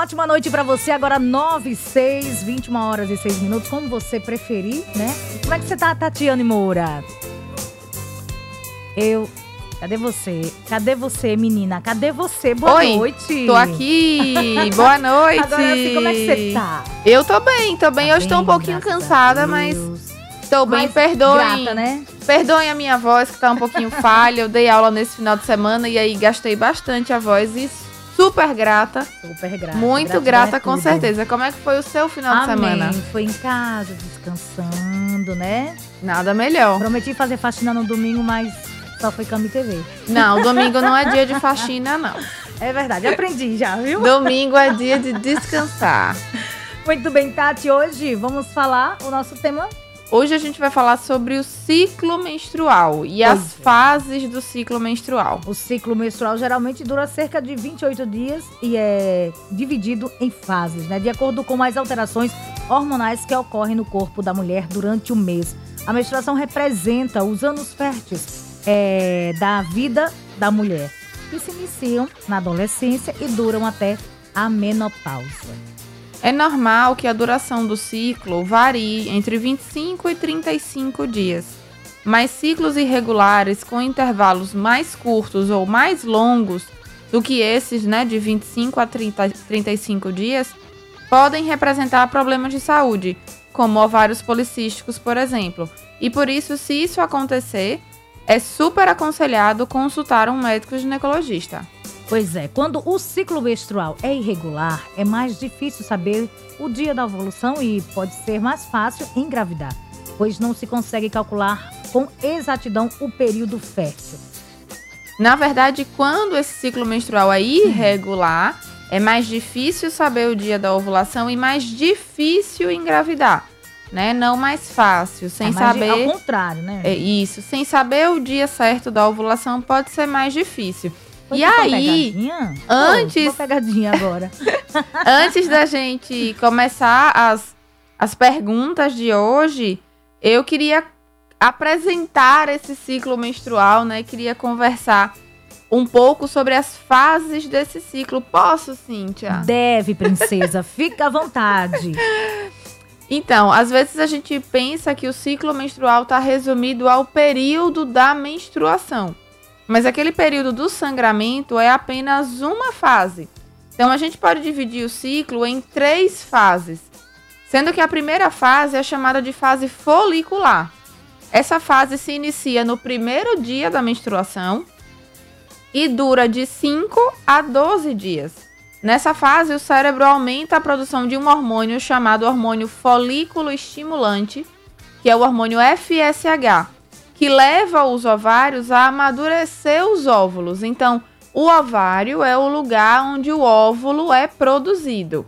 Bem, ótima noite para você. Agora 9, 6, 21 horas e 6 minutos, como você preferir, né? Como é que você tá, Tatiane Moura? Eu. Cadê você? Cadê você, menina? Cadê você? Boa Oi, noite. Tô aqui. Boa noite. Agora assim, como é que você tá? Eu tô bem, tô bem. Tá Hoje tô um bem, pouquinho cansada, mas tô bem. Perdoem. Grata, né? Perdoem a minha voz, que tá um pouquinho falha. Eu dei aula nesse final de semana e aí gastei bastante a voz e super grata. Super grata. muito grata, é com tudo. certeza. Como é que foi o seu final de Amém. semana? Foi em casa, descansando, né? Nada melhor. Prometi fazer faxina no domingo, mas só foi cama e TV. Não, domingo não é dia de faxina, não. É verdade, aprendi já, viu? Domingo é dia de descansar. Muito bem, Tati. Hoje vamos falar o nosso tema. Hoje a gente vai falar sobre o ciclo menstrual e Pois as é. fases do ciclo menstrual. O ciclo menstrual geralmente dura cerca de 28 dias e é dividido em fases, né? De acordo com as alterações hormonais que ocorrem no corpo da mulher durante o mês. A menstruação representa os anos férteis é, da vida da mulher, que se iniciam na adolescência e duram até a menopausa. É normal que a duração do ciclo varie entre 25 e 35 dias. Mas ciclos irregulares com intervalos mais curtos ou mais longos do que esses, né, de 25 a 30, 35 dias, podem representar problemas de saúde, como ovários policísticos, por exemplo. E por isso, se isso acontecer, é super aconselhado consultar um médico ginecologista. Pois é, quando o ciclo menstrual é irregular, é mais difícil saber o dia da ovulação e pode ser mais fácil engravidar, pois não se consegue calcular com exatidão o período fértil. Na verdade, quando esse ciclo menstrual é irregular, é mais difícil saber o dia da ovulação e mais difícil engravidar, né? Não mais fácil, sem É mais saber. Ao contrário, né? É isso, sem saber o dia certo da ovulação pode ser mais difícil. Foi e aí, pegadinha? antes- Oh, uma pegadinha agora. antes da gente começar as, as perguntas de hoje, eu queria apresentar esse ciclo menstrual, né? Queria conversar um pouco sobre as fases desse ciclo. Posso, Cíntia? Deve, princesa, fica à vontade. Então, às vezes a gente pensa que o ciclo menstrual está resumido ao período da menstruação. Mas aquele período do sangramento é apenas uma fase. Então a gente pode dividir o ciclo em três fases. Sendo que a primeira fase é chamada de fase folicular. Essa fase se inicia no primeiro dia da menstruação e dura de 5 a 12 dias. Nessa fase, o cérebro aumenta a produção de um hormônio chamado hormônio folículo estimulante, que é o hormônio FSH, que leva os ovários a amadurecer os óvulos. Então, o ovário é o lugar onde o óvulo é produzido.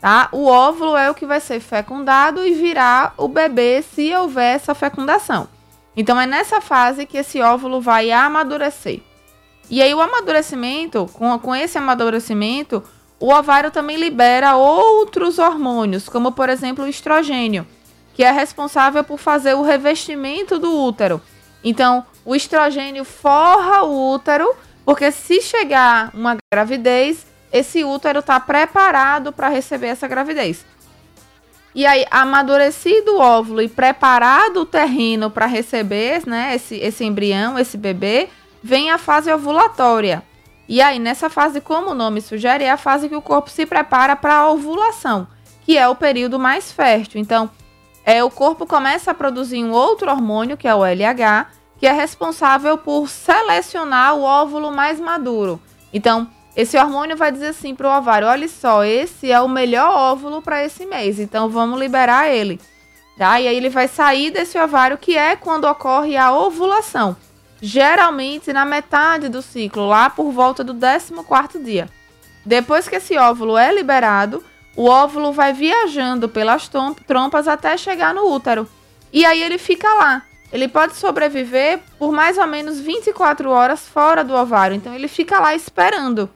Tá? O óvulo é o que vai ser fecundado e virar o bebê se houver essa fecundação. Então é nessa fase que esse óvulo vai amadurecer. E aí o amadurecimento, com, com esse amadurecimento, o ovário também libera outros hormônios, como por exemplo o estrogênio, que é responsável por fazer o revestimento do útero. Então, o estrogênio forra o útero, porque se chegar uma gravidez, esse útero está preparado para receber essa gravidez. E aí, amadurecido o óvulo e preparado o terreno para receber né, esse, esse embrião, esse bebê, vem a fase ovulatória. E aí, nessa fase, como o nome sugere, é a fase que o corpo se prepara para a ovulação, que é o período mais fértil. Então, é, o corpo começa a produzir um outro hormônio, que é o LH, que é responsável por selecionar o óvulo mais maduro. Então, esse hormônio vai dizer assim para o ovário: olha só, esse é o melhor óvulo para esse mês, então vamos liberar ele. Tá? E aí ele vai sair desse ovário, que é quando ocorre a ovulação. Geralmente na metade do ciclo, lá por volta do 14 dia. Depois que esse óvulo é liberado, o óvulo vai viajando pelas trompas até chegar no útero. E aí ele fica lá. Ele pode sobreviver por mais ou menos 24 horas fora do ovário. Então ele fica lá esperando.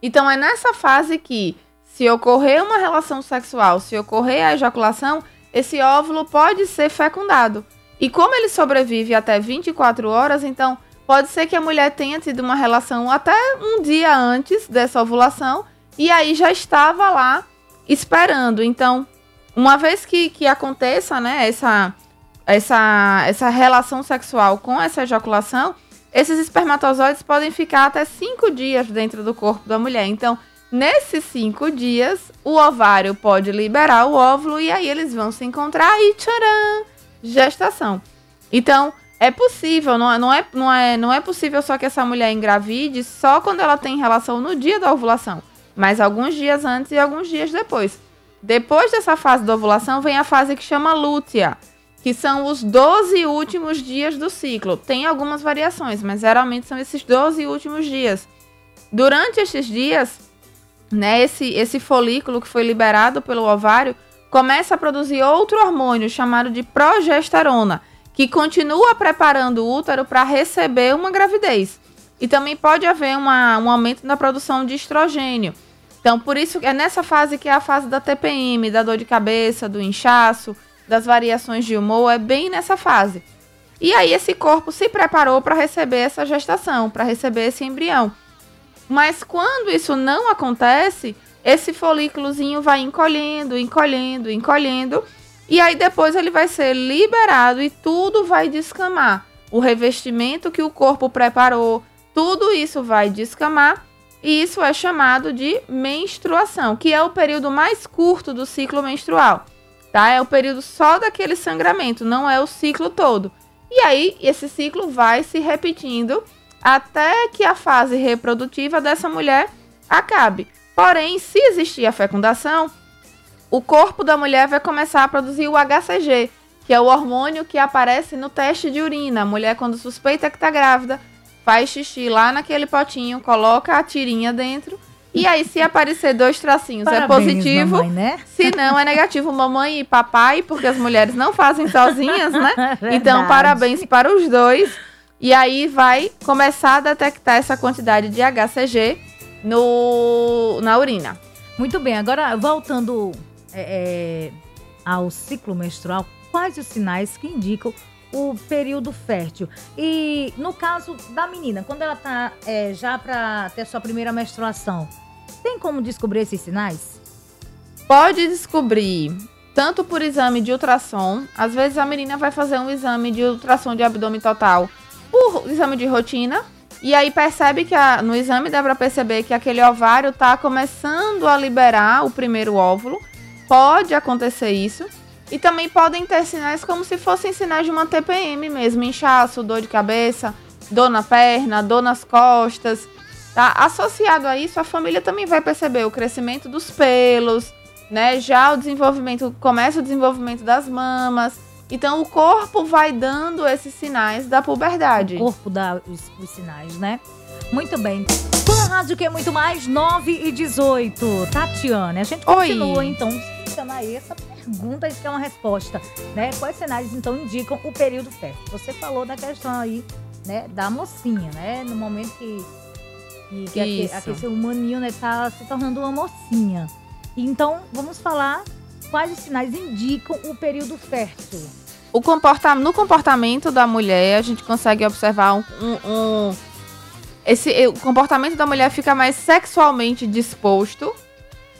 Então é nessa fase que, se ocorrer uma relação sexual, se ocorrer a ejaculação, esse óvulo pode ser fecundado. E como ele sobrevive até 24 horas, então pode ser que a mulher tenha tido uma relação até um dia antes dessa ovulação e aí já estava lá esperando. Então, uma vez que, que aconteça né, essa, essa, essa relação sexual com essa ejaculação, esses espermatozoides podem ficar até cinco dias dentro do corpo da mulher. Então, nesses cinco dias, o ovário pode liberar o óvulo e aí eles vão se encontrar e tcharam! Gestação. Então, é possível, não é, não, é, não, é, não é possível só que essa mulher engravide só quando ela tem relação no dia da ovulação, mas alguns dias antes e alguns dias depois. Depois dessa fase da ovulação vem a fase que chama lútea, que são os 12 últimos dias do ciclo. Tem algumas variações, mas geralmente são esses 12 últimos dias. Durante esses dias, né, esse, esse folículo que foi liberado pelo ovário começa a produzir outro hormônio chamado de progesterona que continua preparando o útero para receber uma gravidez. E também pode haver uma, um aumento na produção de estrogênio. Então, por isso é nessa fase que é a fase da TPM, da dor de cabeça, do inchaço, das variações de humor, é bem nessa fase. E aí esse corpo se preparou para receber essa gestação, para receber esse embrião. Mas quando isso não acontece, esse folículozinho vai encolhendo, encolhendo, encolhendo e aí depois ele vai ser liberado e tudo vai descamar. O revestimento que o corpo preparou, tudo isso vai descamar e isso é chamado de menstruação, que é o período mais curto do ciclo menstrual. Tá? É o período só daquele sangramento, não é o ciclo todo. E aí esse ciclo vai se repetindo até que a fase reprodutiva dessa mulher acabe. Porém, se existir a fecundação, o corpo da mulher vai começar a produzir o HCG, que é o hormônio que aparece no teste de urina. A mulher, quando suspeita que está grávida, faz xixi lá naquele potinho, coloca a tirinha dentro. E aí, se aparecer dois tracinhos, é Parabéns, é positivo. Mamãe, né? Se não, é negativo. Mamãe e papai, porque as mulheres não fazem sozinhas, né? então, parabéns para os dois. E aí vai começar a detectar essa quantidade de HCG no, na urina. Muito bem, agora voltando é, é, ao ciclo menstrual, quais os sinais que indicam o período fértil? E no caso da menina, quando ela está é, já para ter sua primeira menstruação, tem como descobrir esses sinais? Pode descobrir tanto por exame de ultrassom, às vezes a menina vai fazer um exame de ultrassom de abdômen total por exame de rotina, e aí percebe que a, no exame dá para perceber que aquele ovário está começando a liberar o primeiro óvulo Pode acontecer isso. E também podem ter sinais como se fossem sinais de uma TPM mesmo, inchaço, dor de cabeça, dor na perna, dor nas costas. Tá? Associado a isso, a família também vai perceber o crescimento dos pelos, né? Já o desenvolvimento, começa o desenvolvimento das mamas. Então o corpo vai dando esses sinais da puberdade. O corpo dá os, os sinais, né? Muito bem. Pan Rádio que é muito mais, 9 e 18. Tatiana, a gente continua Oi. então questionar essa pergunta, isso que é uma resposta, né? Quais sinais então indicam o período fértil? Você falou da questão aí, né, da mocinha, né? No momento que, que, que aquele, aquele humaninho, né, tá se tornando uma mocinha. Então, vamos falar quais os sinais indicam o período fértil. O comporta no comportamento da mulher, a gente consegue observar um, um, um esse, o comportamento da mulher fica mais sexualmente disposto,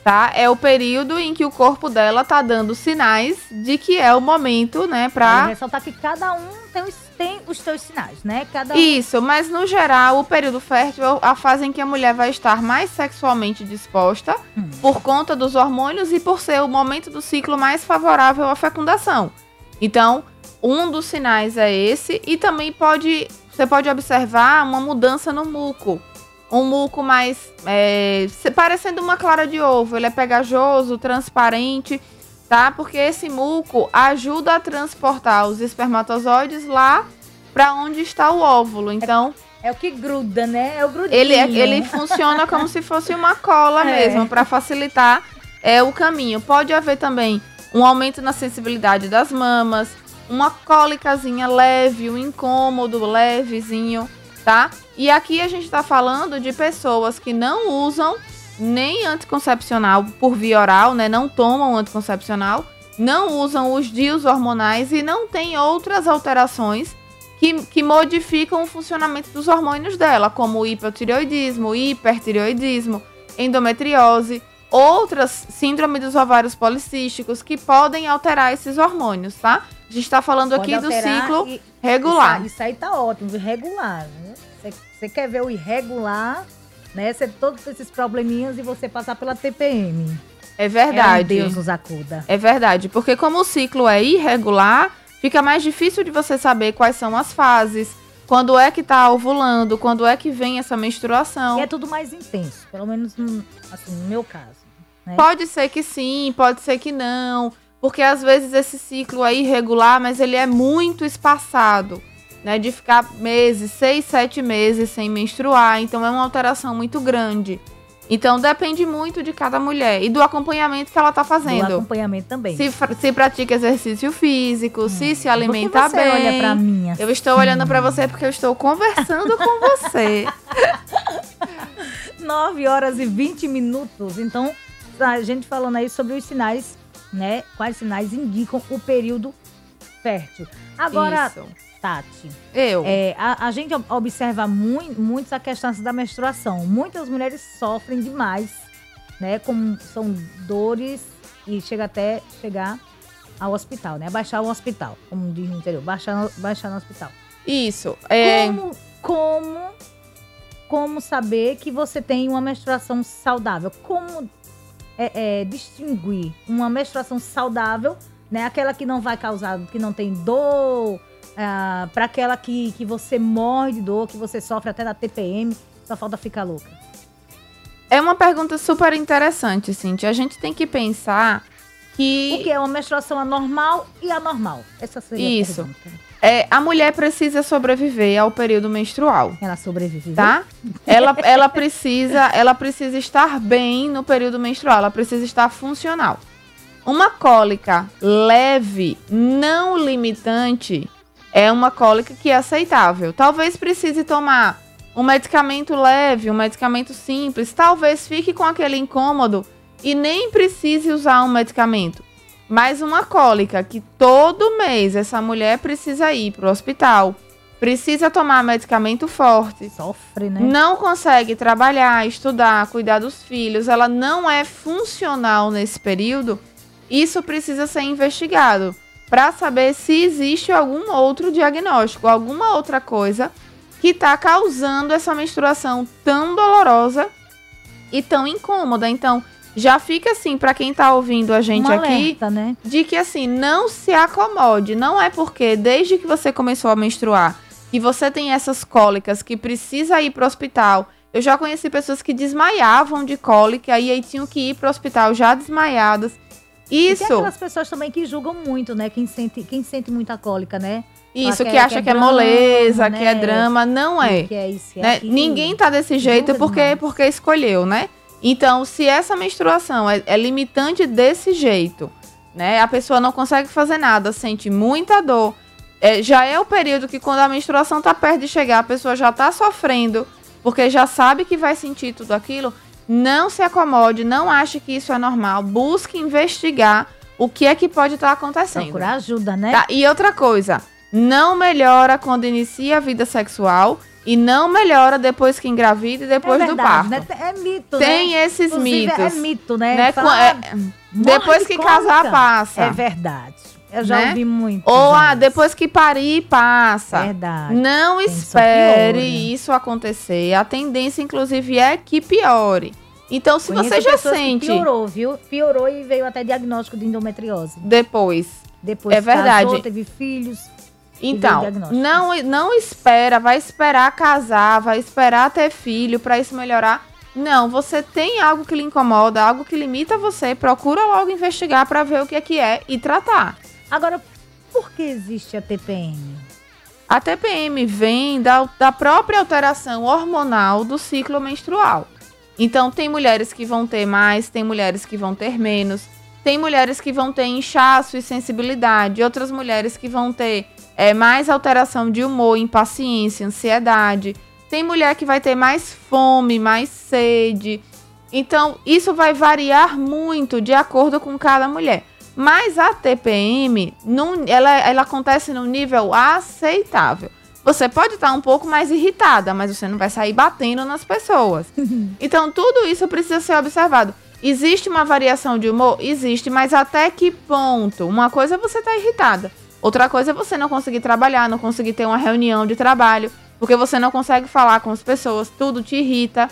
tá? É o período em que o corpo dela tá dando sinais de que é o momento, né, pra... Ressaltar que cada um tem os, tem os seus sinais, né? Cada um... Isso, mas no geral, o período fértil é a fase em que a mulher vai estar mais sexualmente disposta hum. por conta dos hormônios e por ser o momento do ciclo mais favorável à fecundação. Então, um dos sinais é esse e também pode você pode observar uma mudança no muco um muco mais é, parecendo uma clara de ovo. Ele é pegajoso, transparente, tá? Porque esse muco ajuda a transportar os espermatozoides lá para onde está o óvulo. Então É o que gruda, né? É o grudinho. Ele, é, ele funciona como se fosse uma cola É. mesmo, para facilitar é, o caminho. Pode haver também um aumento na sensibilidade das mamas, uma cólicazinha leve, um incômodo levezinho, tá? E aqui a gente tá falando de pessoas que não usam nem anticoncepcional por via oral, né? Não tomam anticoncepcional, não usam os dias hormonais e não tem outras alterações que, que modificam o funcionamento dos hormônios dela, como hipotireoidismo, hipertireoidismo, endometriose, outras síndrome dos ovários policísticos que podem alterar esses hormônios, tá? A gente tá falando Pode aqui do ciclo e- regular. Isso, isso aí tá ótimo, irregular. né? Você, quer ver o irregular, né? Você todos esses probleminhas e você passar pela TPM. É É um verdade. Deus nos acuda. É verdade, porque como o ciclo é irregular, fica mais difícil de você saber quais são as fases, quando é que tá ovulando, quando é que vem essa menstruação. E é tudo mais intenso, pelo menos no, assim, no meu caso. né? Pode ser que sim, pode ser que não, porque às vezes esse ciclo é irregular, mas ele é muito espaçado, né? De ficar meses, seis, sete meses sem menstruar, então é uma alteração muito grande. Então depende muito de cada mulher e do acompanhamento que ela tá Do fazendo. acompanhamento também. Se, se pratica exercício físico, se se alimenta Por que você bem. olha pra mim assim? Eu estou olhando pra você porque eu estou conversando com você. 9 horas e 20 minutos. Então, a gente falando aí sobre os sinais, né? Quais sinais indicam o período fértil. Agora, Isso. Tati, Eu. é, a, a gente ob- observa muito, muito a questão da menstruação. Muitas mulheres sofrem demais, né? Como são dores e chega até chegar ao hospital, né? Baixar o hospital, como diz no interior, baixar, no- baixar no hospital. Isso. É, Como, como, como saber que você tem uma menstruação saudável? Como é, é, distinguir uma menstruação saudável, né? Aquela que não vai causar, que não tem dor, para aquela que, que você morre de dor, que você sofre até da TPM, só falta ficar louca. é uma pergunta super interessante, Cintia. A gente tem que pensar O que que é uma menstruação anormal e anormal? Essa seria Isso. a pergunta. é, a mulher precisa sobreviver ao período menstrual. Ela sobrevive. Tá? Ela, ela, precisa, ela precisa estar bem no período menstrual, ela precisa estar funcional. Uma cólica leve, não limitante, é uma cólica que é aceitável. Talvez precise tomar um medicamento leve, um medicamento simples, talvez fique com aquele incômodo e nem precise usar um medicamento. Mas uma cólica que todo mês essa mulher precisa ir para o hospital, precisa tomar medicamento forte, Sofre, né? não consegue trabalhar, estudar, cuidar dos filhos, ela não é funcional nesse período, isso precisa ser investigado para saber se existe algum outro diagnóstico, alguma outra coisa que está causando essa menstruação tão dolorosa e tão incômoda. Então, já fica assim para quem está ouvindo a gente um aqui, alerta, né? de que assim, não se acomode. Não é porque desde que você começou a menstruar que você tem essas cólicas que precisa ir pro hospital. Eu já conheci pessoas que desmaiavam de cólica e aí tinham que ir pro hospital já desmaiadas. E Isso, tem aquelas pessoas também que julgam muito, né? Quem sente, quem sente muita cólica, né? isso que que, é- acha que é que é, drama, moleza, né? que é drama, não é. Que é isso, que é né? Ninguém tá desse jeito porque, demais. porque escolheu, né? Então, se essa menstruação é, é limitante desse jeito, né? A pessoa não consegue fazer nada, sente muita dor. é, já é o período que quando a menstruação tá perto de chegar, a pessoa já tá sofrendo, porque já sabe que vai sentir tudo aquilo. Não se acomode, não ache que isso é normal. Busque investigar o que é que pode estar acontecendo. Procurar ajuda, né? Tá, E outra coisa, não melhora quando inicia a vida sexual e não melhora depois que engravida e depois é do verdade, parto. né? É mito, Tem né? esses Inclusive, mitos. É mito, né? né? Fala, é- depois de que casar, passa. É verdade. Eu já Né? ouvi muito. Ou ah, depois que parir, passa. Verdade. Não Tem, espere piora. isso acontecer. A tendência, inclusive, é que piore. Então, se Conheço você já sente Piorou, viu? Piorou e veio até diagnóstico de endometriose. depois Depois É verdade. casou, teve filhos. Então, não, não espera, vai esperar casar, vai esperar ter filho pra isso melhorar. Não, você tem algo que lhe incomoda, algo que limita você, procura logo investigar pra ver o que é que é e tratar. Agora, por que existe a TPM? A TPM vem da, da própria alteração hormonal do ciclo menstrual. Então, tem mulheres que vão ter mais, tem mulheres que vão ter menos, tem mulheres que vão ter inchaço e sensibilidade, outras mulheres que vão ter é, mais alteração de humor, impaciência, ansiedade. Tem mulher que vai ter mais fome, mais sede. Então, isso vai variar muito de acordo com cada mulher. Mas a TPM, num, ela, ela acontece num nível aceitável. Você pode estar um pouco mais irritada, mas você não vai sair batendo nas pessoas. então, tudo isso precisa ser observado. Existe uma variação de humor? Existe, mas até que ponto? Uma coisa é você estar tá irritada. Outra coisa é você não conseguir trabalhar, não conseguir ter uma reunião de trabalho, porque você não consegue falar com as pessoas, tudo te irrita.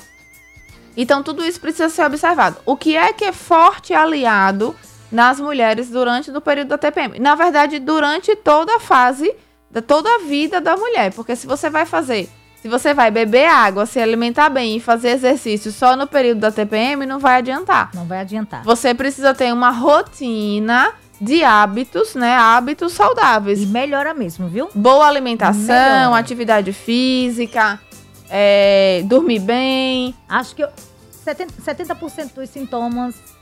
Então, tudo isso precisa ser observado. O que é que é forte aliado nas mulheres durante o período da TPM. Na verdade, durante toda a fase, da toda a vida da mulher. Porque se você vai fazer, se você vai beber água, se alimentar bem e fazer exercício só no período da TPM, não vai adiantar. Não vai adiantar. Você precisa ter uma rotina de hábitos, né? Hábitos saudáveis. E melhora mesmo, viu? Boa alimentação, melhora. atividade física, é, dormir bem. Acho que 70%, 70 dos sintomas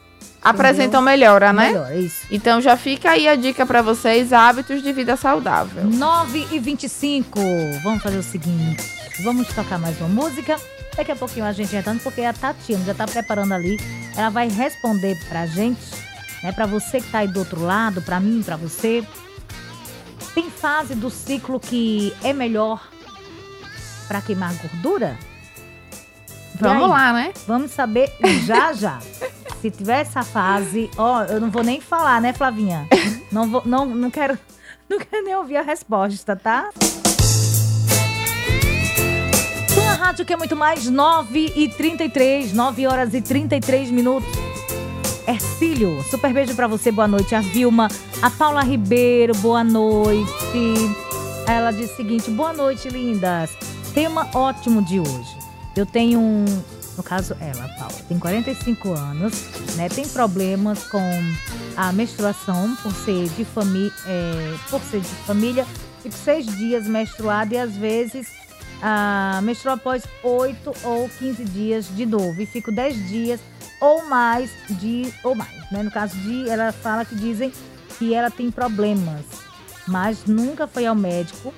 apresentam melhora, né? Melhora, isso. Então já fica aí a dica para vocês, hábitos de vida saudável. 9 e 25. Vamos fazer o seguinte, vamos tocar mais uma música. Daqui a pouquinho a gente retorna, porque a Tatiana já tá preparando ali. Ela vai responder pra gente, né? Pra você que tá aí do outro lado, pra mim, pra você. Tem fase do ciclo que é melhor para queimar gordura? Vamos lá, né? Vamos saber já já. Se tiver essa fase, ó, eu não vou nem falar, né, Flavinha? Não vou, não, não quero, não quero nem ouvir a resposta, tá? Sua rádio que é muito mais 9 e 33, 9 horas e 33 minutos. Ercílio, super beijo para você, boa noite. A Vilma, a Paula Ribeiro, boa noite. Ela diz o seguinte: boa noite, lindas. Tema ótimo de hoje. Eu tenho um, no caso, ela, Paula, tem 45 anos, né? Tem problemas com a menstruação por ser de família, é, por ser de família, fico seis dias menstruada e às vezes a menstrua após 8 ou 15 dias de novo e fico 10 dias ou mais de ou mais, né? No caso de ela fala que dizem que ela tem problemas, mas nunca foi ao médico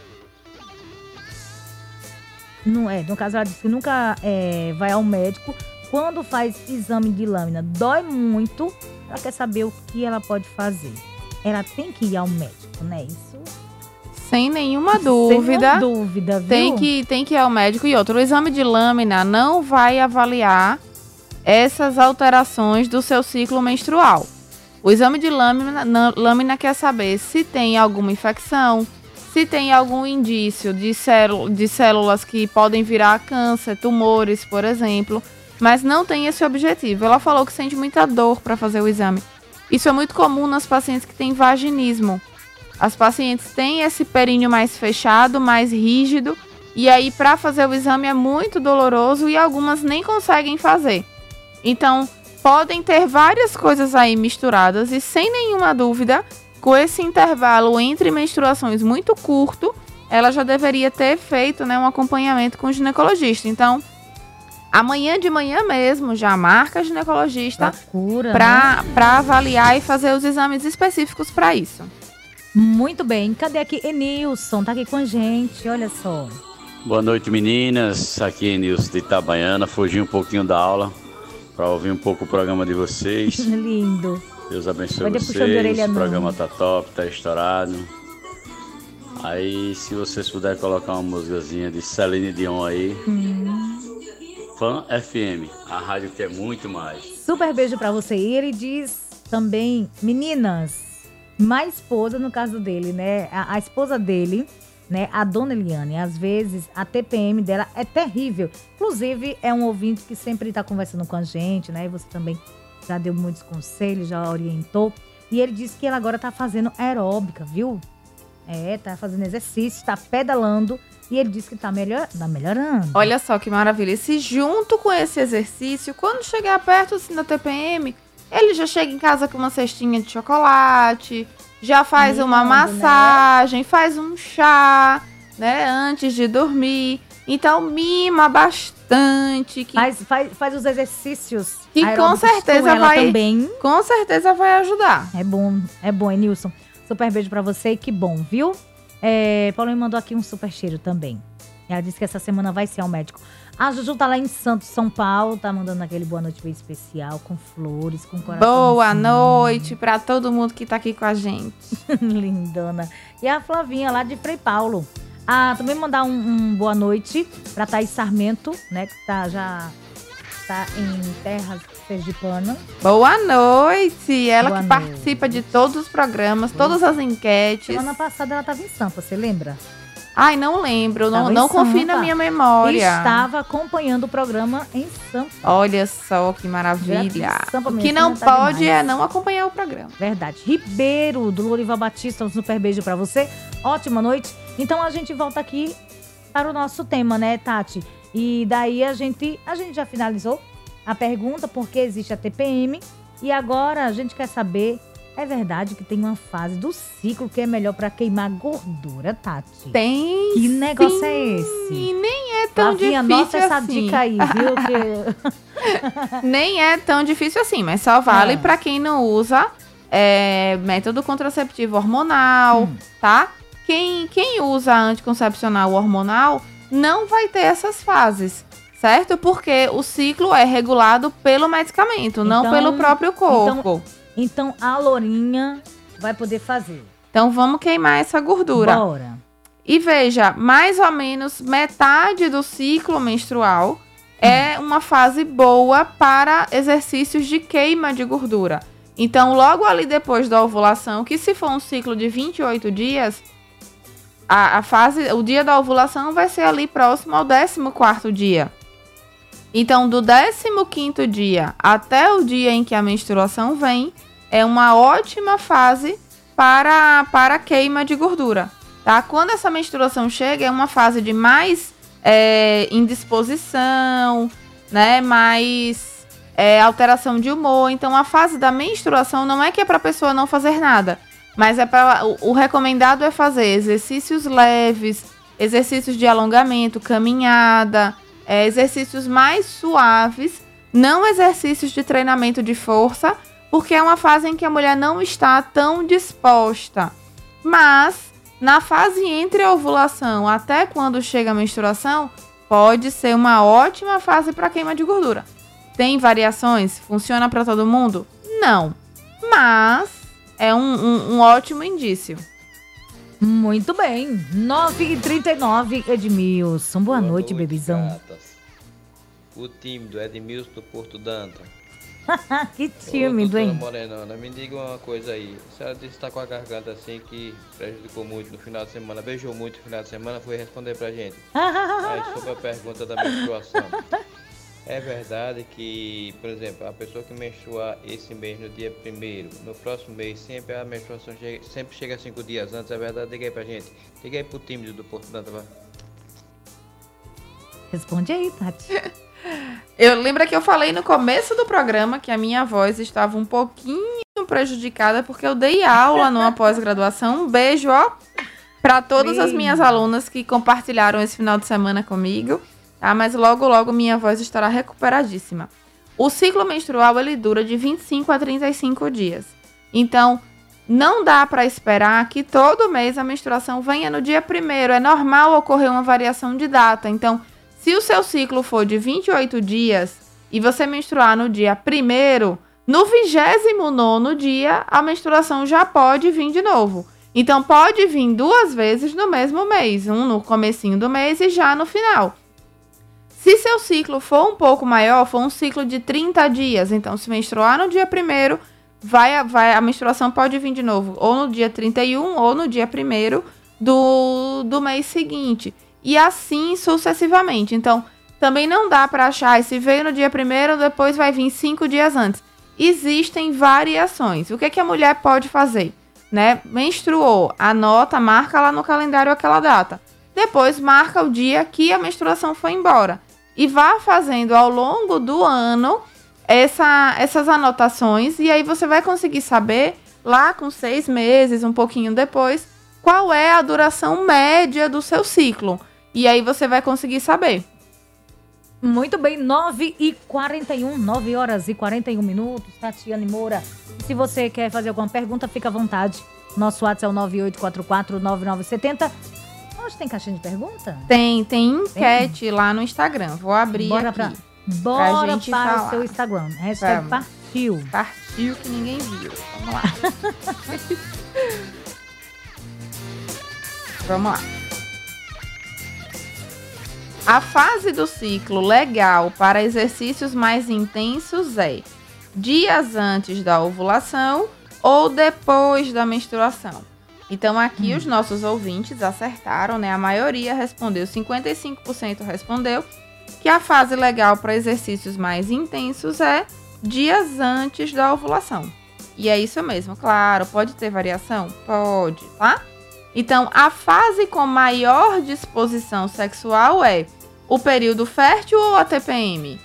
não é, no caso ela disse que nunca é, vai ao médico. Quando faz exame de lâmina, dói muito. Ela quer saber o que ela pode fazer. Ela tem que ir ao médico, né? Isso. Sem nenhuma dúvida. Sem dúvida, viu? Tem que, tem que ir ao médico. E outro, o exame de lâmina não vai avaliar essas alterações do seu ciclo menstrual. O exame de lâmina, lâmina quer saber se tem alguma infecção, se tem algum indício de, de células que podem virar câncer, tumores, por exemplo, mas não tem esse objetivo. Ela falou que sente muita dor para fazer o exame. Isso é muito comum nas pacientes que têm vaginismo. As pacientes têm esse períneo mais fechado, mais rígido, e aí para fazer o exame é muito doloroso e algumas nem conseguem fazer. Então, podem ter várias coisas aí misturadas e sem nenhuma dúvida, com esse intervalo entre menstruações muito curto, ela já deveria ter feito né, um acompanhamento com o ginecologista. Então, amanhã de manhã mesmo, já marca ginecologista para né? avaliar e fazer os exames específicos para isso. Muito bem. Cadê aqui? Enilson tá aqui com a gente, olha só. Boa noite, meninas. Aqui é Enilson de Itabaiana. Fugi um pouquinho da aula para ouvir um pouco o programa de vocês. Lindo. Deus abençoe Pode vocês. O programa tá top, tá estourado. Aí, se vocês puderem colocar uma músicazinha de Celine Dion aí. Hum. Fã FM, a rádio que é muito mais. Super beijo para você. E ele diz também, meninas, mais esposa no caso dele, né? A, a, esposa dele, né? A dona Eliane, às vezes a TPM dela é terrível. Inclusive, é um ouvinte que sempre tá conversando com a gente, né? E você também já deu muitos conselhos, já orientou. E ele disse que ela agora tá fazendo aeróbica, viu? É, tá fazendo exercício, tá pedalando. E ele disse que tá, melhor, tá melhorando. Olha só que maravilha. E se junto com esse exercício, quando chegar perto assim, da TPM, ele já chega em casa com uma cestinha de chocolate, já faz Lindo, uma né? massagem, né? faz um chá. né? Antes de dormir. Então, mima bastante. Que... Faz, faz, faz os exercícios. Que com certeza com vai. Também. Com certeza vai ajudar. É bom, é bom, Enilson. Super beijo para você e que bom, viu? É, Paulo me mandou aqui um super cheiro também. Ela disse que essa semana vai ser ao médico. A Juju tá lá em Santos, São Paulo, tá mandando aquele boa noite bem especial, com flores, com coração. Boa noite para todo mundo que tá aqui com a gente. Lindona. E a Flavinha lá de Frei Paulo. Ah, também mandar um, um boa noite para Thaís Sarmento, né, que tá já tá em terras sergipanas. Boa noite! Ela boa que noite. participa de todos os programas, todas as enquetes. Semana passada ela tava em Sampa, você lembra? Ai, não lembro, não, não confio na minha memória. Estava acompanhando o programa em Sampa. Olha só que maravilha. Sampa, o que não tá pode demais. é não acompanhar o programa. Verdade. Ribeiro, do Lorival Batista, um super beijo para você. Ótima noite. Então a gente volta aqui para o nosso tema, né, Tati? E daí a gente, a gente já finalizou a pergunta porque existe a TPM e agora a gente quer saber é verdade que tem uma fase do ciclo que é melhor para queimar gordura, Tati? Tem. Que negócio sim. é esse? E nem é tão Flavinha, difícil nota assim. essa dica aí, viu? Que... nem é tão difícil assim, mas só vale é. para quem não usa é, método contraceptivo hormonal, hum. tá? Quem, quem usa anticoncepcional hormonal não vai ter essas fases certo? Porque o ciclo é regulado pelo medicamento, então, não pelo próprio corpo. Então, então a lourinha vai poder fazer. Então vamos queimar essa gordura. Bora. E veja, mais ou menos metade do ciclo menstrual é uma fase boa para exercícios de queima de gordura. Então, logo ali depois da ovulação, que se for um ciclo de 28 dias, a, a fase, o dia da ovulação vai ser ali próximo ao 14 dia. Então, do 15 dia até o dia em que a menstruação vem, é uma ótima fase para, para queima de gordura. Tá? Quando essa menstruação chega, é uma fase de mais é, indisposição, né? mais é, alteração de humor. Então, a fase da menstruação não é que é para a pessoa não fazer nada, mas é para o, o recomendado é fazer exercícios leves, exercícios de alongamento, caminhada, é, exercícios mais suaves, não exercícios de treinamento de força, porque é uma fase em que a mulher não está tão disposta. Mas na fase entre a ovulação até quando chega a menstruação, pode ser uma ótima fase para queima de gordura. Tem variações? Funciona para todo mundo? Não. Mas é um, um, um ótimo indício. Muito bem. 9h39, Edmilson. Boa, Boa noite, noite, bebizão. Gatas. O tímido Edmilson do Porto Danta. que tímido, hein? Morenona, me diga uma coisa aí. A senhora disse que tá com a garganta assim que prejudicou muito no final de semana, beijou muito no final de semana, foi responder pra gente. aí sobre a pergunta da menstruação. É verdade que, por exemplo, a pessoa que menstrua esse mês no dia primeiro, no próximo mês sempre a menstruação chega, sempre chega cinco dias antes, é verdade? Diga aí pra gente. Diga aí pro tímido do Porto Danta. Responde aí, Tati. Eu lembro que eu falei no começo do programa que a minha voz estava um pouquinho prejudicada porque eu dei aula numa pós-graduação. Um beijo, ó, para todas as minhas alunas que compartilharam esse final de semana comigo, tá? Mas logo logo minha voz estará recuperadíssima. O ciclo menstrual ele dura de 25 a 35 dias. Então, não dá para esperar que todo mês a menstruação venha no dia primeiro. É normal ocorrer uma variação de data. Então, se o seu ciclo for de 28 dias e você menstruar no dia primeiro, no 29 dia a menstruação já pode vir de novo. Então pode vir duas vezes no mesmo mês, um no comecinho do mês e já no final. Se seu ciclo for um pouco maior, for um ciclo de 30 dias, então se menstruar no dia primeiro, vai, vai, a menstruação pode vir de novo, ou no dia 31 ou no dia primeiro do, do mês seguinte e assim sucessivamente. Então, também não dá para achar se veio no dia primeiro, depois vai vir cinco dias antes. Existem variações. O que, é que a mulher pode fazer? Né? Menstruou, anota, marca lá no calendário aquela data. Depois marca o dia que a menstruação foi embora. E vá fazendo ao longo do ano essa, essas anotações. E aí você vai conseguir saber, lá com seis meses, um pouquinho depois, qual é a duração média do seu ciclo. E aí você vai conseguir saber. Muito bem, 9 e 41, 9 horas e 41 minutos, Tatiane Moura. Se você quer fazer alguma pergunta, fica à vontade. Nosso WhatsApp é o 9844-9970. Hoje tem caixinha de pergunta? Tem, tem enquete tem? lá no Instagram. Vou abrir Bora aqui. Pra, bora pra para falar. o seu Instagram. Hashtag Vamos. partiu. Partiu que ninguém viu. Vamos lá. Vamos lá. A fase do ciclo legal para exercícios mais intensos é dias antes da ovulação ou depois da menstruação. Então aqui hum. os nossos ouvintes acertaram, né? A maioria respondeu, 55% respondeu que a fase legal para exercícios mais intensos é dias antes da ovulação. E é isso mesmo, claro, pode ter variação? Pode, tá? Então, a fase com maior disposição sexual é o período fértil ou a TPM?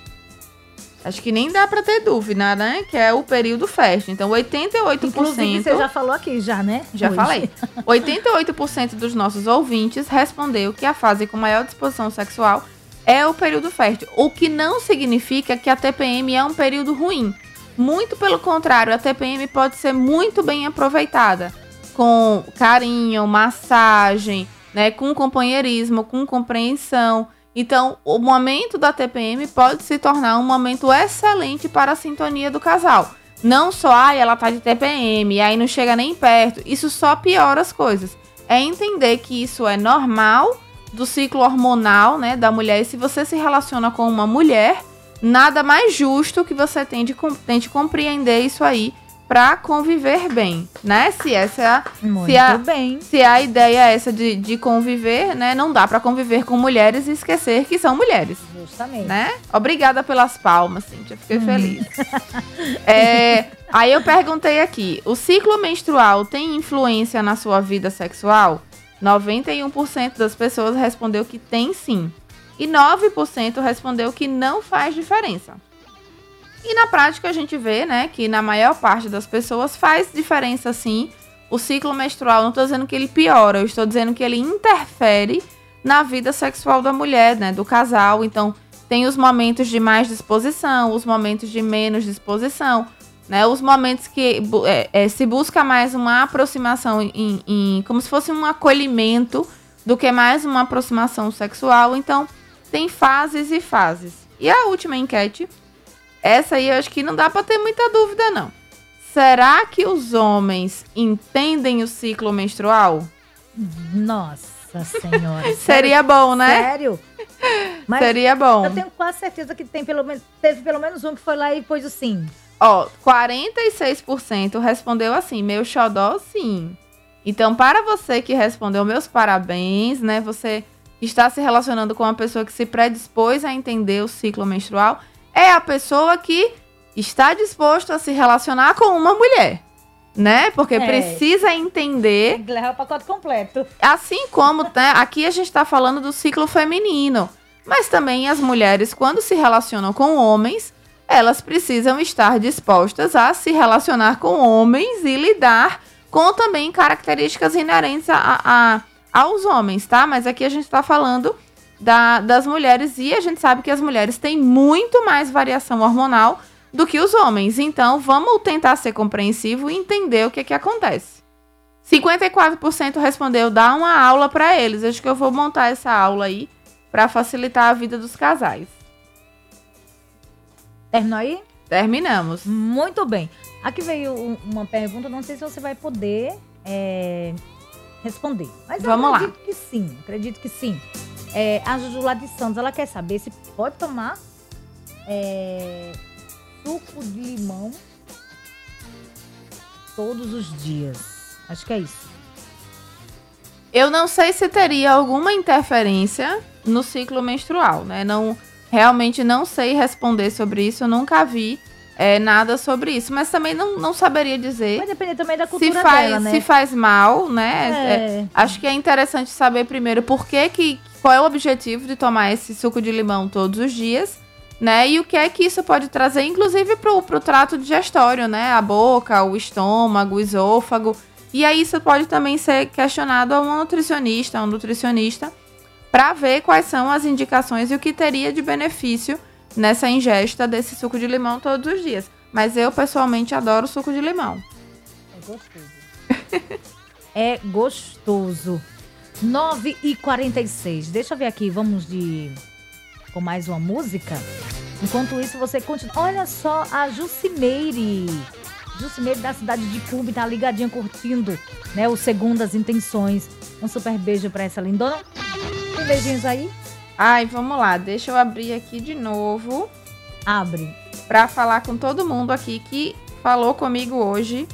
Acho que nem dá para ter dúvida, né? Que é o período fértil. Então, 88%. Inclusive, você já falou aqui, já, né? Já Hoje. falei. 88% dos nossos ouvintes respondeu que a fase com maior disposição sexual é o período fértil. O que não significa que a TPM é um período ruim. Muito pelo contrário, a TPM pode ser muito bem aproveitada com carinho, massagem, né, com companheirismo, com compreensão. Então, o momento da TPM pode se tornar um momento excelente para a sintonia do casal. Não só, ai, ela tá de TPM, aí não chega nem perto. Isso só piora as coisas. É entender que isso é normal do ciclo hormonal, né, da mulher. E se você se relaciona com uma mulher, nada mais justo que você tente, tente compreender isso aí para conviver bem, né? Se essa é Muito se a, bem. Se a ideia é essa de, de conviver, né? Não dá para conviver com mulheres e esquecer que são mulheres. Justamente. Né? Obrigada pelas palmas, Cíntia. Fiquei hum. feliz. é, aí eu perguntei aqui: o ciclo menstrual tem influência na sua vida sexual? 91% das pessoas respondeu que tem sim. E 9% respondeu que não faz diferença. E na prática a gente vê, né, que na maior parte das pessoas faz diferença sim. O ciclo menstrual, não estou dizendo que ele piora, eu estou dizendo que ele interfere na vida sexual da mulher, né, do casal. Então, tem os momentos de mais disposição, os momentos de menos disposição, né, os momentos que é, é, se busca mais uma aproximação em, em, como se fosse um acolhimento do que mais uma aproximação sexual. Então, tem fases e fases. E a última enquete essa aí eu acho que não dá para ter muita dúvida, não. Será que os homens entendem o ciclo menstrual? Nossa senhora. Seria bom, né? Sério? Mas Seria bom. Eu tenho quase certeza que tem pelo menos, teve pelo menos um que foi lá e pôs o sim. Ó, 46% respondeu assim, meu xodó sim. Então, para você que respondeu, meus parabéns, né? Você está se relacionando com uma pessoa que se predispôs a entender o ciclo menstrual é a pessoa que está disposto a se relacionar com uma mulher. Né? Porque é. precisa entender. Tem que levar o pacote completo. Assim como né, aqui a gente está falando do ciclo feminino. Mas também as mulheres, quando se relacionam com homens, elas precisam estar dispostas a se relacionar com homens e lidar com também características inerentes a, a aos homens, tá? Mas aqui a gente está falando da, das mulheres e a gente sabe que as mulheres têm muito mais variação hormonal do que os homens. Então, vamos tentar ser compreensivo e entender o que, que acontece. 54% respondeu dar uma aula para eles. Acho que eu vou montar essa aula aí para facilitar a vida dos casais. Terminou aí? Terminamos. Muito bem. Aqui veio uma pergunta, não sei se você vai poder é, responder. Mas Vamos eu acredito lá. que sim. Acredito que sim. É, a Juju lá de Santos, ela quer saber se pode tomar é, suco de limão todos os dias. Acho que é isso. Eu não sei se teria alguma interferência no ciclo menstrual, né? Não, realmente não sei responder sobre isso. Eu nunca vi é, nada sobre isso, mas também não, não saberia dizer. Vai depender também da cultura se faz, dela, né? Se faz mal, né? É. É, acho que é interessante saber primeiro por que, que qual é o objetivo de tomar esse suco de limão todos os dias, né? E o que é que isso pode trazer, inclusive, pro, pro trato digestório, né? A boca, o estômago, o esôfago. E aí isso pode também ser questionado a um nutricionista, a um nutricionista, para ver quais são as indicações e o que teria de benefício nessa ingesta desse suco de limão todos os dias. Mas eu pessoalmente adoro suco de limão. É gostoso. é gostoso. 9 e 46 Deixa eu ver aqui, vamos de. com mais uma música? Enquanto isso, você continua. Olha só, a Jucimeire. Jucimeire da cidade de Cuba tá ligadinha curtindo, né? O Segundas Intenções. Um super beijo pra essa lindona. Tem beijinhos aí? Ai, vamos lá. Deixa eu abrir aqui de novo. Abre. Pra falar com todo mundo aqui que falou comigo hoje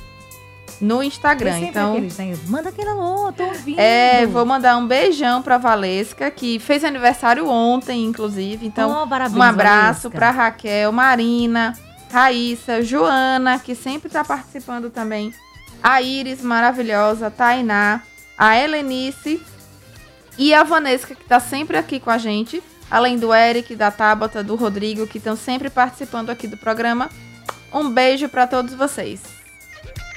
no Instagram. Então, aqueles, né? manda aquele alô, tô ouvindo. É, vou mandar um beijão pra Valesca, que fez aniversário ontem, inclusive. Então, oh, parabéns, um abraço Valesca. pra Raquel, Marina, Raíssa, Joana, que sempre tá participando também. A Iris, maravilhosa, Tainá, a Helenice e a Vanesca, que tá sempre aqui com a gente. Além do Eric, da Tabata, do Rodrigo, que estão sempre participando aqui do programa. Um beijo para todos vocês.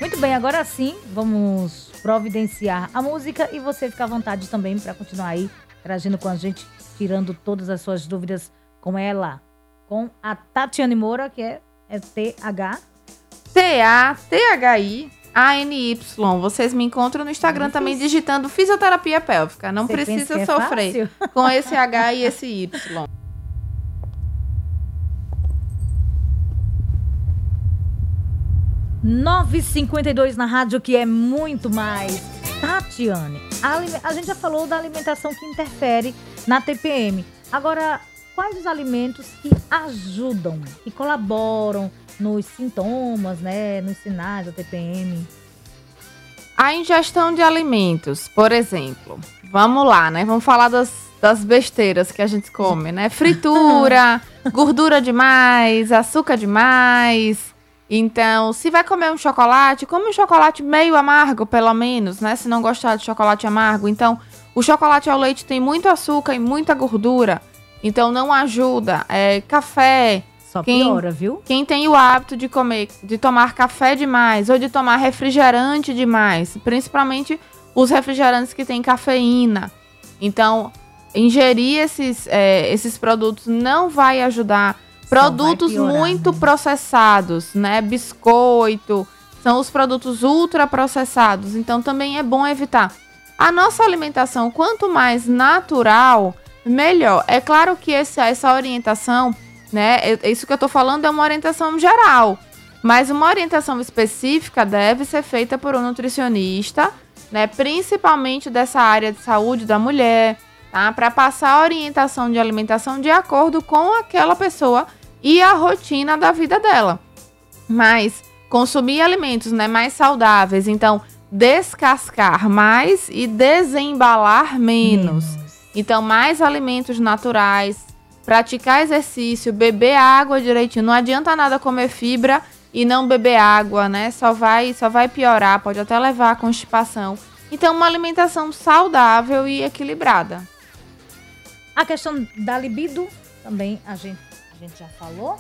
Muito bem, agora sim, vamos providenciar a música e você fica à vontade também para continuar aí interagindo com a gente, tirando todas as suas dúvidas com ela, com a Tatiane Moura, que é, é T-H. T-A-T-H-I. A-N-Y. Vocês me encontram no Instagram é também digitando fisioterapia pélvica. Não precisa é sofrer com esse H e esse Y. 952 na rádio, que é muito mais. Tatiane, a, a gente já falou da alimentação que interfere na TPM. Agora, quais os alimentos que ajudam, que colaboram nos sintomas, né, nos sinais da TPM? A ingestão de alimentos, por exemplo. Vamos lá, né? Vamos falar das, das besteiras que a gente come, né? Fritura, gordura demais, açúcar demais, então, se vai comer um chocolate, come um chocolate meio amargo, pelo menos, né? Se não gostar de chocolate amargo. Então, o chocolate ao leite tem muito açúcar e muita gordura. Então, não ajuda. É, café. Só quem, piora, viu? Quem tem o hábito de comer, de tomar café demais ou de tomar refrigerante demais, principalmente os refrigerantes que têm cafeína. Então, ingerir esses, é, esses produtos não vai ajudar Produtos muito né? processados, né? Biscoito, são os produtos ultraprocessados, então também é bom evitar. A nossa alimentação, quanto mais natural, melhor. É claro que esse, essa orientação, né? Isso que eu tô falando é uma orientação geral. Mas uma orientação específica deve ser feita por um nutricionista, né? Principalmente dessa área de saúde da mulher, tá? Para passar a orientação de alimentação de acordo com aquela pessoa e a rotina da vida dela. Mas consumir alimentos né, mais saudáveis, então descascar mais e desembalar menos. Então, mais alimentos naturais, praticar exercício, beber água direitinho. Não adianta nada comer fibra e não beber água, né? Só vai, só vai piorar, pode até levar a constipação. Então, uma alimentação saudável e equilibrada. A questão da libido também a gente gente já falou.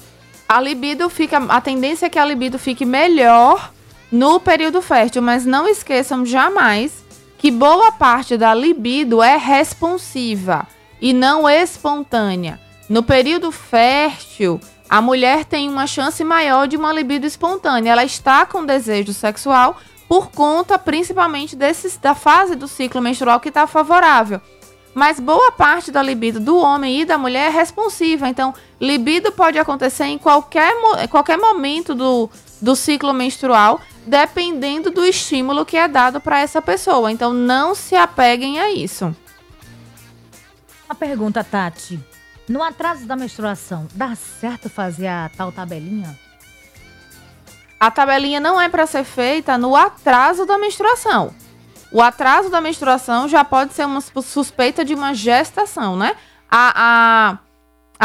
A libido fica. A tendência é que a libido fique melhor no período fértil, mas não esqueçam jamais que boa parte da libido é responsiva e não espontânea. No período fértil, a mulher tem uma chance maior de uma libido espontânea. Ela está com desejo sexual por conta principalmente da fase do ciclo menstrual que está favorável. Mas boa parte da libido do homem e da mulher é responsiva. Então, libido pode acontecer em qualquer, qualquer momento do, do ciclo menstrual, dependendo do estímulo que é dado para essa pessoa. Então, não se apeguem a isso. A pergunta, Tati. No atraso da menstruação, dá certo fazer a tal tabelinha? A tabelinha não é para ser feita no atraso da menstruação. O atraso da menstruação já pode ser uma suspeita de uma gestação, né? A, a,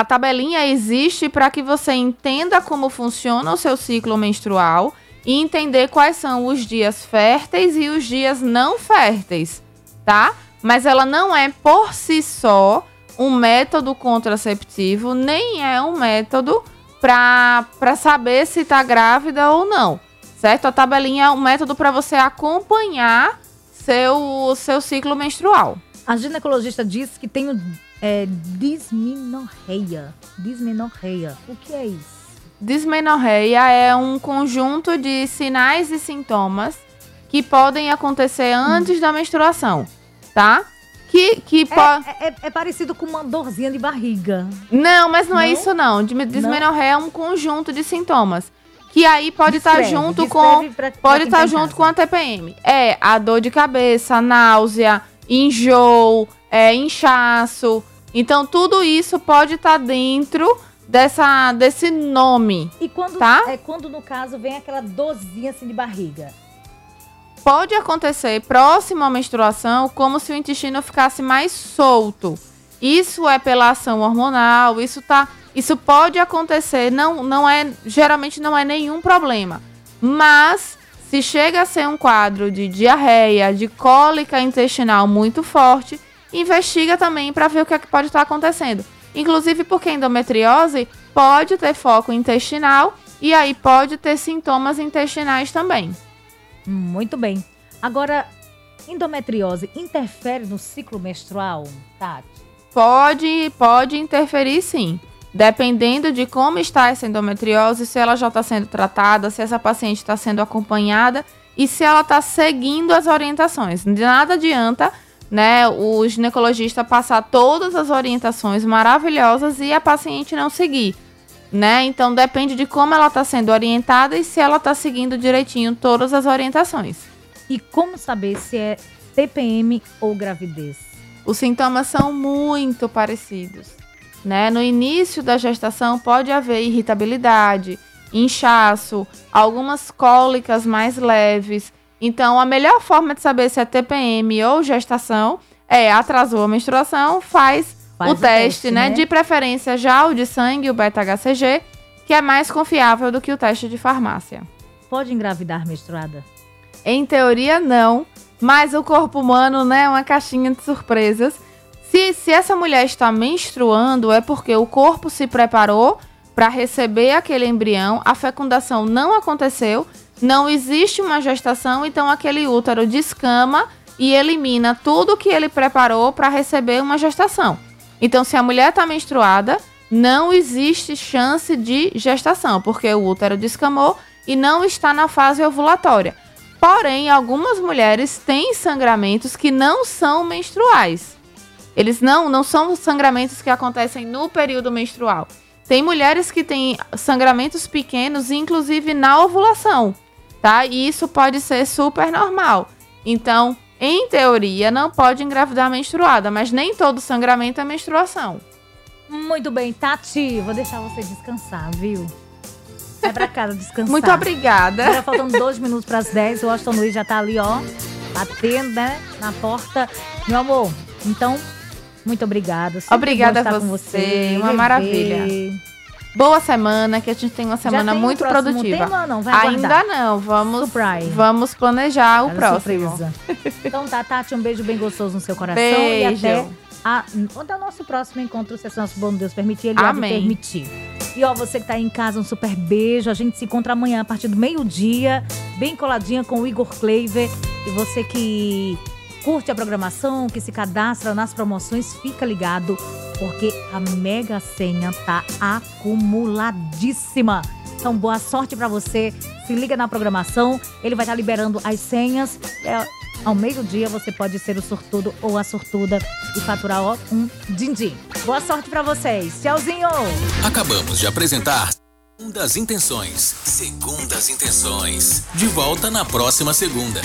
a tabelinha existe para que você entenda como funciona o seu ciclo menstrual e entender quais são os dias férteis e os dias não férteis, tá? Mas ela não é por si só um método contraceptivo, nem é um método para saber se está grávida ou não certo? A tabelinha é um método para você acompanhar seu, seu ciclo menstrual. A ginecologista diz que tem é, dismenorreia. Dismenorreia. O que é isso? Dismenorreia é um conjunto de sinais e sintomas que podem acontecer antes hum. da menstruação, tá? Que, que é, pode... é, é, é, parecido com uma dorzinha de barriga. Não, mas não, é não? é isso não. Dismenorreia é um conjunto de sintomas. Que aí pode estar tá junto com. Pode estar tá junto com a TPM. É a dor de cabeça, náusea, enjoo, é, inchaço. Então, tudo isso pode estar tá dentro dessa, desse nome. E quando, tá? é, quando, no caso, vem aquela dorzinha assim de barriga? Pode acontecer próximo à menstruação, como se o intestino ficasse mais solto. Isso é pela ação hormonal, isso tá, isso pode acontecer, não, não é, geralmente não é nenhum problema. Mas se chega a ser um quadro de diarreia, de cólica intestinal muito forte, investiga também para ver o que, é que pode estar acontecendo. Inclusive porque a endometriose pode ter foco intestinal e aí pode ter sintomas intestinais também. Muito bem. Agora, endometriose interfere no ciclo menstrual, Tati? Pode, pode interferir sim. Dependendo de como está essa endometriose, se ela já está sendo tratada, se essa paciente está sendo acompanhada e se ela está seguindo as orientações. De nada adianta né, o ginecologista passar todas as orientações maravilhosas e a paciente não seguir né? Então depende de como ela está sendo orientada e se ela está seguindo direitinho todas as orientações. E como saber se é TPM ou gravidez? Os sintomas são muito parecidos, né? No início da gestação pode haver irritabilidade, inchaço, algumas cólicas mais leves. Então a melhor forma de saber se é TPM ou gestação é atrasou a menstruação, faz Faz o, teste, teste né? né? De preferência já o de sangue, o beta-HCG, que é mais confiável do que o teste de farmácia. Pode engravidar menstruada? Em teoria, não. Mas o corpo humano, né, é uma caixinha de surpresas. Se, se essa mulher está menstruando, é porque o corpo se preparou para receber aquele embrião, a fecundação não aconteceu, não existe uma gestação, então aquele útero descama e elimina tudo que ele preparou para receber uma gestação. Então, se a mulher está menstruada, não existe chance de gestação, porque o útero descamou e não está na fase ovulatória. Porém, algumas mulheres têm sangramentos que não são menstruais. Eles não, não são sangramentos que acontecem no período menstrual. Tem mulheres que têm sangramentos pequenos, inclusive na ovulação, tá? E isso pode ser super normal. Então, em teoria, não pode engravidar menstruada, mas nem todo sangramento é menstruação. Muito bem, Tati, vou deixar você descansar, viu? É pra casa descansar. Muito obrigada. Já faltando dois minutos para as 10, o Austin Luiz já tá ali, ó, batendo, né, na porta. Meu amor, então, muito obrigada. Obrigada a você, você, uma maravilha. Boa semana, que a gente tem uma semana tem muito produtiva. Tema, não? Vai Ainda não, vamos, Surprise. vamos planejar o próximo. Surpresa. então tá, Tati, um beijo bem gostoso no seu coração beijo. e até, a, até o nosso próximo encontro, se nosso bom Deus permitir, ele Amém. há permitir. E ó, você que tá aí em casa, um super beijo. A gente se encontra amanhã a partir do meio-dia, bem coladinha com o Igor Kleiver. E você que curte a programação, que se cadastra nas promoções, fica ligado, porque a Mega Senha tá acumuladíssima. Então, boa sorte para você. Se liga na programação, ele vai estar tá liberando as senhas. É, ao meio-dia você pode ser o sortudo ou a sortuda e faturar ó, um din-din. Boa sorte para vocês. Tchauzinho! Acabamos de apresentar Segundas Intenções. Segundas Intenções. De volta na próxima segunda.